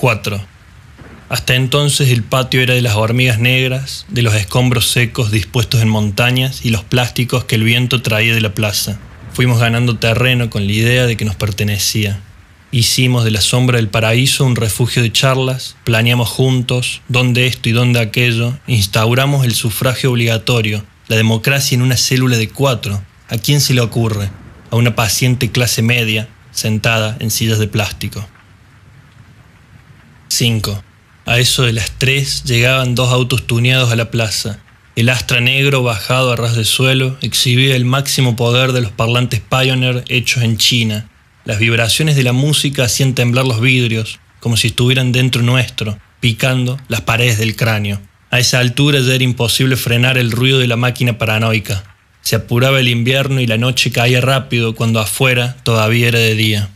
4. Hasta entonces el patio era de las hormigas negras, de los escombros secos dispuestos en montañas y los plásticos que el viento traía de la plaza. Fuimos ganando terreno con la idea de que nos pertenecía. Hicimos de la sombra del paraíso un refugio de charlas, planeamos juntos dónde esto y dónde aquello, instauramos el sufragio obligatorio, la democracia en una célula de cuatro. ¿A quién se le ocurre? A una paciente clase media, sentada en sillas de plástico. 5. A eso de las tres llegaban dos autos tuneados a la plaza. El Astra negro, bajado a ras de suelo, exhibía el máximo poder de los parlantes Pioneer hechos en China. Las vibraciones de la música hacían temblar los vidrios, como si estuvieran dentro nuestro, picando las paredes del cráneo. A esa altura ya era imposible frenar el ruido de la máquina paranoica. Se apuraba el invierno y la noche caía rápido cuando afuera todavía era de día.